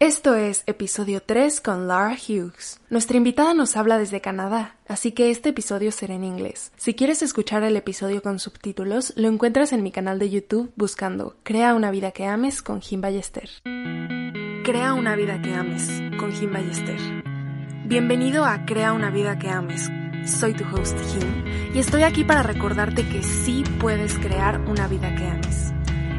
Esto es episodio 3 con Lara Hughes. Nuestra invitada nos habla desde Canadá, así que este episodio será en inglés. Si quieres escuchar el episodio con subtítulos, lo encuentras en mi canal de YouTube buscando Crea una vida que ames con Jim Ballester. Crea una vida que ames con Jim Ballester. Bienvenido a Crea una vida que ames. Soy tu host Jim y estoy aquí para recordarte que sí puedes crear una vida que ames.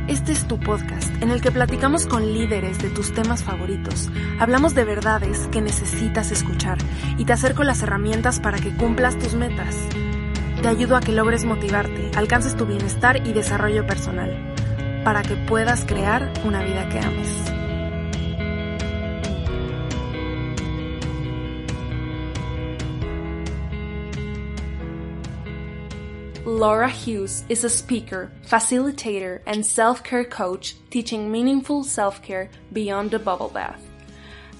Este es tu podcast en el que platicamos con líderes de tus temas favoritos, hablamos de verdades que necesitas escuchar y te acerco las herramientas para que cumplas tus metas. Te ayudo a que logres motivarte, alcances tu bienestar y desarrollo personal, para que puedas crear una vida que ames. Laura Hughes is a speaker, facilitator, and self care coach teaching meaningful self care beyond the bubble bath.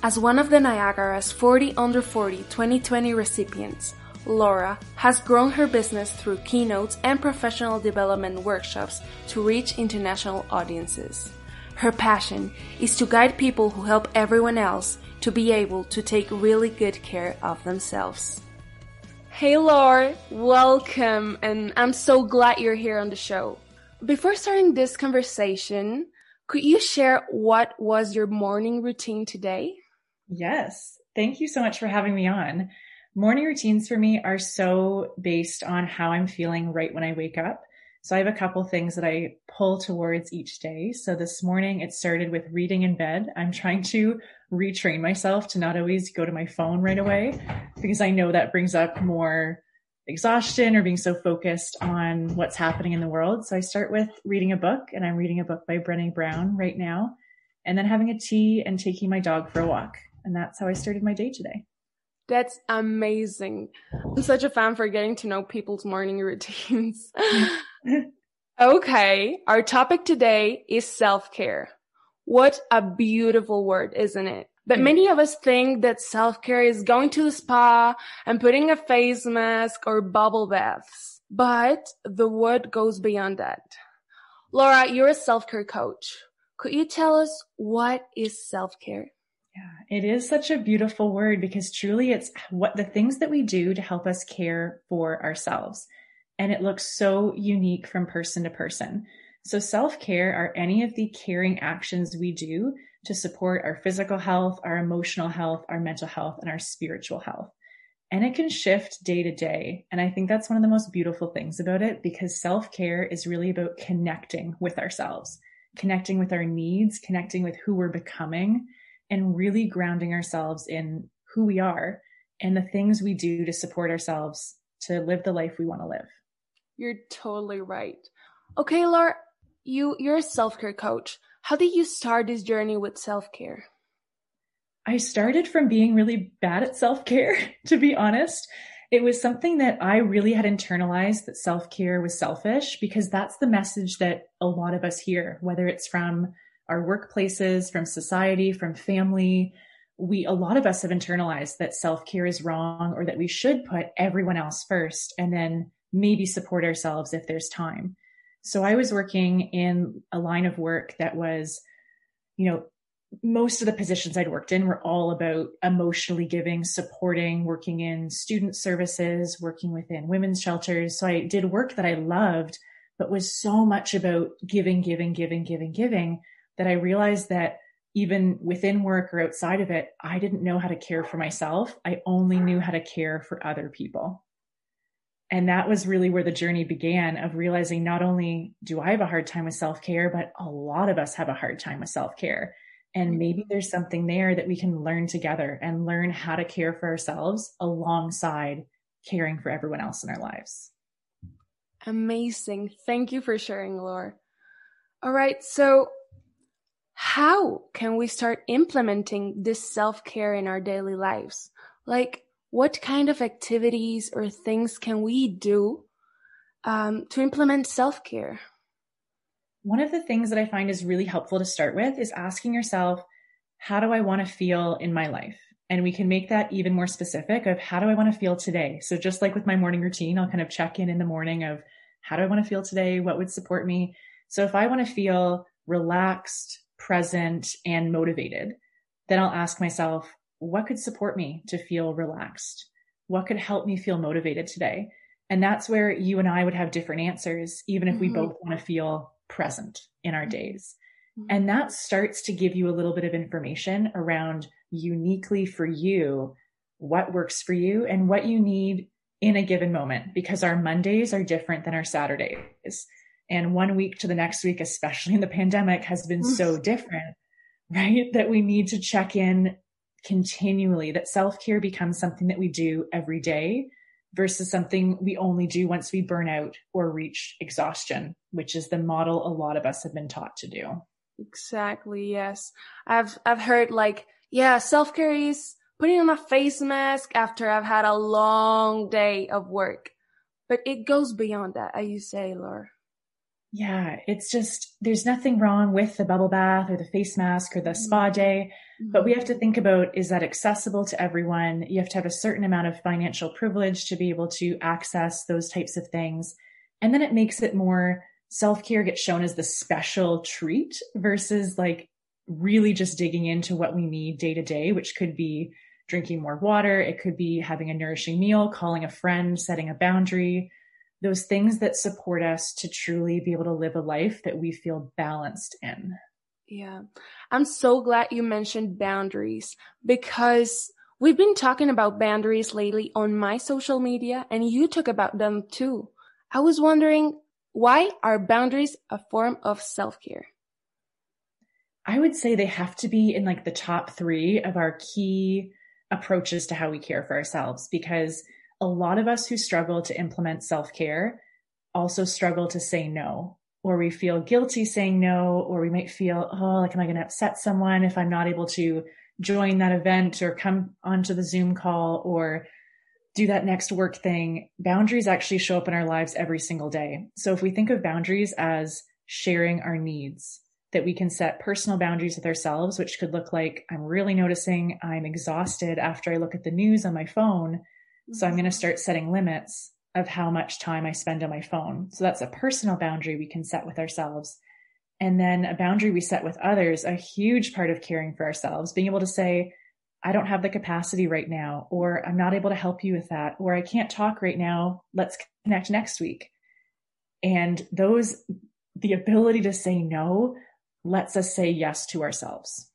As one of the Niagara's 40 Under 40 2020 recipients, Laura has grown her business through keynotes and professional development workshops to reach international audiences. Her passion is to guide people who help everyone else to be able to take really good care of themselves. Hey Laura, welcome, and I'm so glad you're here on the show. Before starting this conversation, could you share what was your morning routine today? Yes. Thank you so much for having me on. Morning routines for me are so based on how I'm feeling right when I wake up. So I have a couple things that I pull towards each day. So this morning it started with reading in bed. I'm trying to retrain myself to not always go to my phone right away because I know that brings up more exhaustion or being so focused on what's happening in the world. So I start with reading a book and I'm reading a book by Brené Brown right now and then having a tea and taking my dog for a walk. And that's how I started my day today. That's amazing. I'm such a fan for getting to know people's morning routines. Okay. Our topic today is self-care. What a beautiful word, isn't it? But mm. many of us think that self-care is going to the spa and putting a face mask or bubble baths. But the word goes beyond that. Laura, you're a self-care coach. Could you tell us what is self-care? Yeah, it is such a beautiful word because truly it's what the things that we do to help us care for ourselves. And it looks so unique from person to person. So self care are any of the caring actions we do to support our physical health, our emotional health, our mental health, and our spiritual health. And it can shift day to day. And I think that's one of the most beautiful things about it because self care is really about connecting with ourselves, connecting with our needs, connecting with who we're becoming, and really grounding ourselves in who we are and the things we do to support ourselves to live the life we want to live. You're totally right. Okay, Laura, you you're a self-care coach. How did you start this journey with self-care? I started from being really bad at self-care, to be honest. It was something that I really had internalized that self-care was selfish because that's the message that a lot of us hear, whether it's from our workplaces, from society, from family. We, a lot of us have internalized that self-care is wrong or that we should put everyone else first and then maybe support ourselves if there's time. So I was working in a line of work that was, you know, most of the positions I'd worked in were all about emotionally giving, supporting, working in student services, working within women's shelters. So I did work that I loved, but was so much about giving, giving, giving, giving, giving that I realized that even within work or outside of it, I didn't know how to care for myself. I only knew how to care for other people. And that was really where the journey began of realizing not only do I have a hard time with self care, but a lot of us have a hard time with self care. And mm-hmm. maybe there's something there that we can learn together and learn how to care for ourselves alongside caring for everyone else in our lives. Amazing. Thank you for sharing, Laura. All right. So, how can we start implementing this self care in our daily lives? Like, what kind of activities or things can we do um, to implement self care? One of the things that I find is really helpful to start with is asking yourself, how do I want to feel in my life? And we can make that even more specific of how do I want to feel today? So just like with my morning routine, I'll kind of check in in the morning of how do I want to feel today? What would support me? So if I want to feel relaxed, present, and motivated, then I'll ask myself, what could support me to feel relaxed? What could help me feel motivated today? And that's where you and I would have different answers, even if mm-hmm. we both want to feel present in our mm-hmm. days. Mm-hmm. And that starts to give you a little bit of information around uniquely for you, what works for you and what you need in a given moment because our Mondays are different than our Saturdays. And one week to the next week, especially in the pandemic has been so different, right? That we need to check in continually, that self care becomes something that we do every day versus something we only do once we burn out or reach exhaustion, which is the model a lot of us have been taught to do. Exactly. Yes. I've, I've heard like, yeah, self care is putting on a face mask after I've had a long day of work. But it goes beyond that, as you say, Laura. Yeah, it's just, there's nothing wrong with the bubble bath or the face mask or the mm-hmm. spa day, mm-hmm. but we have to think about, is that accessible to everyone? You have to have a certain amount of financial privilege to be able to access those types of things. And then it makes it more self-care gets shown as the special treat versus like really just digging into what we need day to day, which could be drinking more water. It could be having a nourishing meal, calling a friend, setting a boundary, those things that support us to truly be able to live a life that we feel balanced in. Yeah. I'm so glad you mentioned boundaries because we've been talking about boundaries lately on my social media and you talk about them too. I was wondering why are boundaries a form of self-care? I would say they have to be in like the top three of our key approaches to how we care for ourselves because a lot of us who struggle to implement self care also struggle to say no, or we feel guilty saying no, or we might feel, oh, like, am I going to upset someone if I'm not able to join that event or come onto the Zoom call or do that next work thing? Boundaries actually show up in our lives every single day. So if we think of boundaries as sharing our needs, that we can set personal boundaries with ourselves, which could look like I'm really noticing I'm exhausted after I look at the news on my phone so I'm going to start setting limits of how much time I spend on my phone. So that's a personal boundary we can set with ourselves. And then a boundary we set with others, a huge part of caring for ourselves, being able to say, I don't have the capacity right now, or I'm not able to help you with that, or I can't talk right now. Let's connect next week. And those, the ability to say no lets us say yes to ourselves.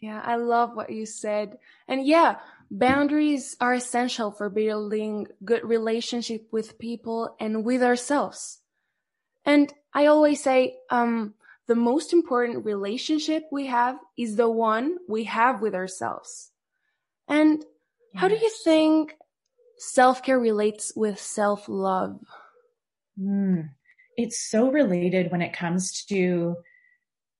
Yeah, I love what you said. And yeah, Boundaries are essential for building good relationship with people and with ourselves. And I always say, um, the most important relationship we have is the one we have with ourselves. And yes. how do you think self-care relates with self-love? Mm, it's so related when it comes to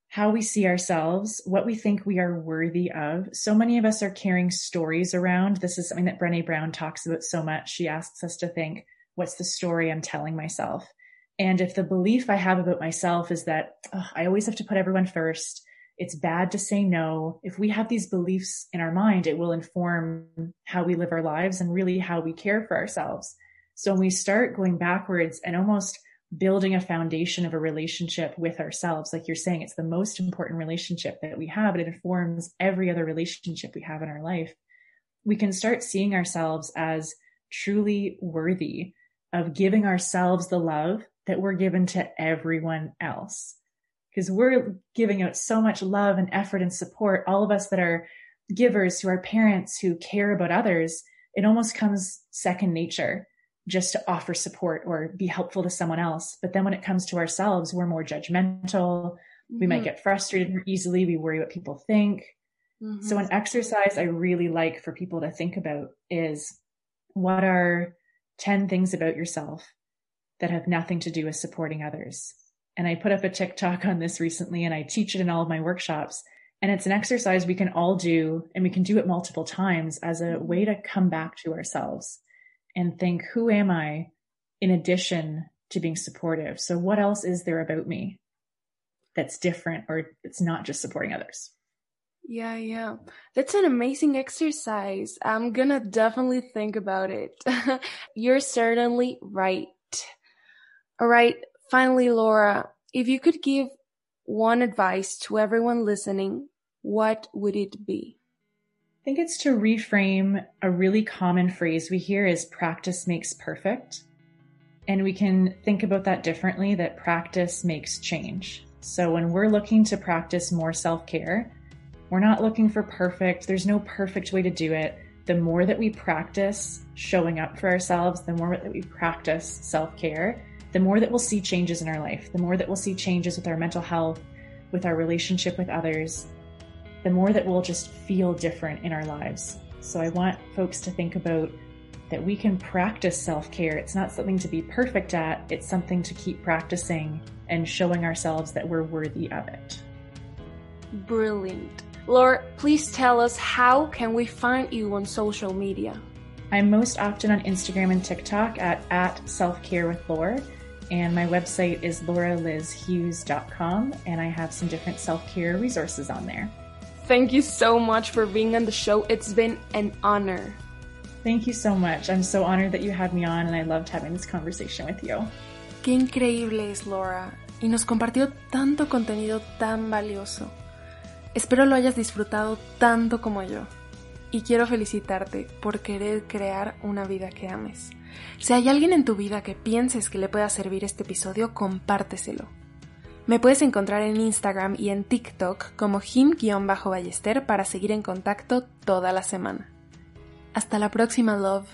how we see ourselves, what we think we are worthy of. So many of us are carrying stories around. This is something that Brené Brown talks about so much. She asks us to think, what's the story I'm telling myself? And if the belief I have about myself is that oh, I always have to put everyone first, it's bad to say no. If we have these beliefs in our mind, it will inform how we live our lives and really how we care for ourselves. So when we start going backwards and almost building a foundation of a relationship with ourselves. Like you're saying, it's the most important relationship that we have. It informs every other relationship we have in our life. We can start seeing ourselves as truly worthy of giving ourselves the love that we're given to everyone else. Because we're giving out so much love and effort and support. All of us that are givers, who are parents, who care about others, it almost comes second nature just to offer support or be helpful to someone else. But then when it comes to ourselves, we're more judgmental. Mm-hmm. We might mm-hmm. get frustrated more easily. We worry what people think. Mm-hmm. So an exercise I really like for people to think about is what are 10 things about yourself that have nothing to do with supporting others? And I put up a TikTok on this recently and I teach it in all of my workshops. And it's an exercise we can all do and we can do it multiple times as a mm-hmm. way to come back to ourselves and think, who am I in addition to being supportive? So what else is there about me that's different or it's not just supporting others? Yeah, yeah. That's an amazing exercise. I'm gonna definitely think about it. You're certainly right. All right. Finally, Laura, if you could give one advice to everyone listening, what would it be? Think it's to reframe a really common phrase we hear is practice makes perfect. And we can think about that differently that practice makes change. So when we're looking to practice more self care, we're not looking for perfect. There's no perfect way to do it. The more that we practice showing up for ourselves, the more that we practice self care, the more that we'll see changes in our life, the more that we'll see changes with our mental health, with our relationship with others, the more that we'll just feel different in our lives. So I want folks to think about that we can practice self care. It's not something to be perfect at, it's something to keep practicing and showing ourselves that we're worthy of it. Brilliant. Laura, please tell us how can we find you on social media? I'm most often on Instagram and TikTok at, at selfcare with Laura. And my website is lauralizhughes.com, and I have some different self care resources on there. Thank you so much for being on the show. It's been an honor. Thank you so much. I'm so honored that you had me on, and I loved having this conversation with you. Qué increíble es Laura, y nos compartió tanto contenido tan valioso. Espero lo hayas disfrutado tanto como yo. Y quiero felicitarte por querer crear una vida que ames. Si hay alguien en tu vida que pienses que le pueda servir este episodio, compárteselo. Me puedes encontrar en Instagram y en TikTok como him-ballester para seguir en contacto toda la semana. Hasta la próxima, love.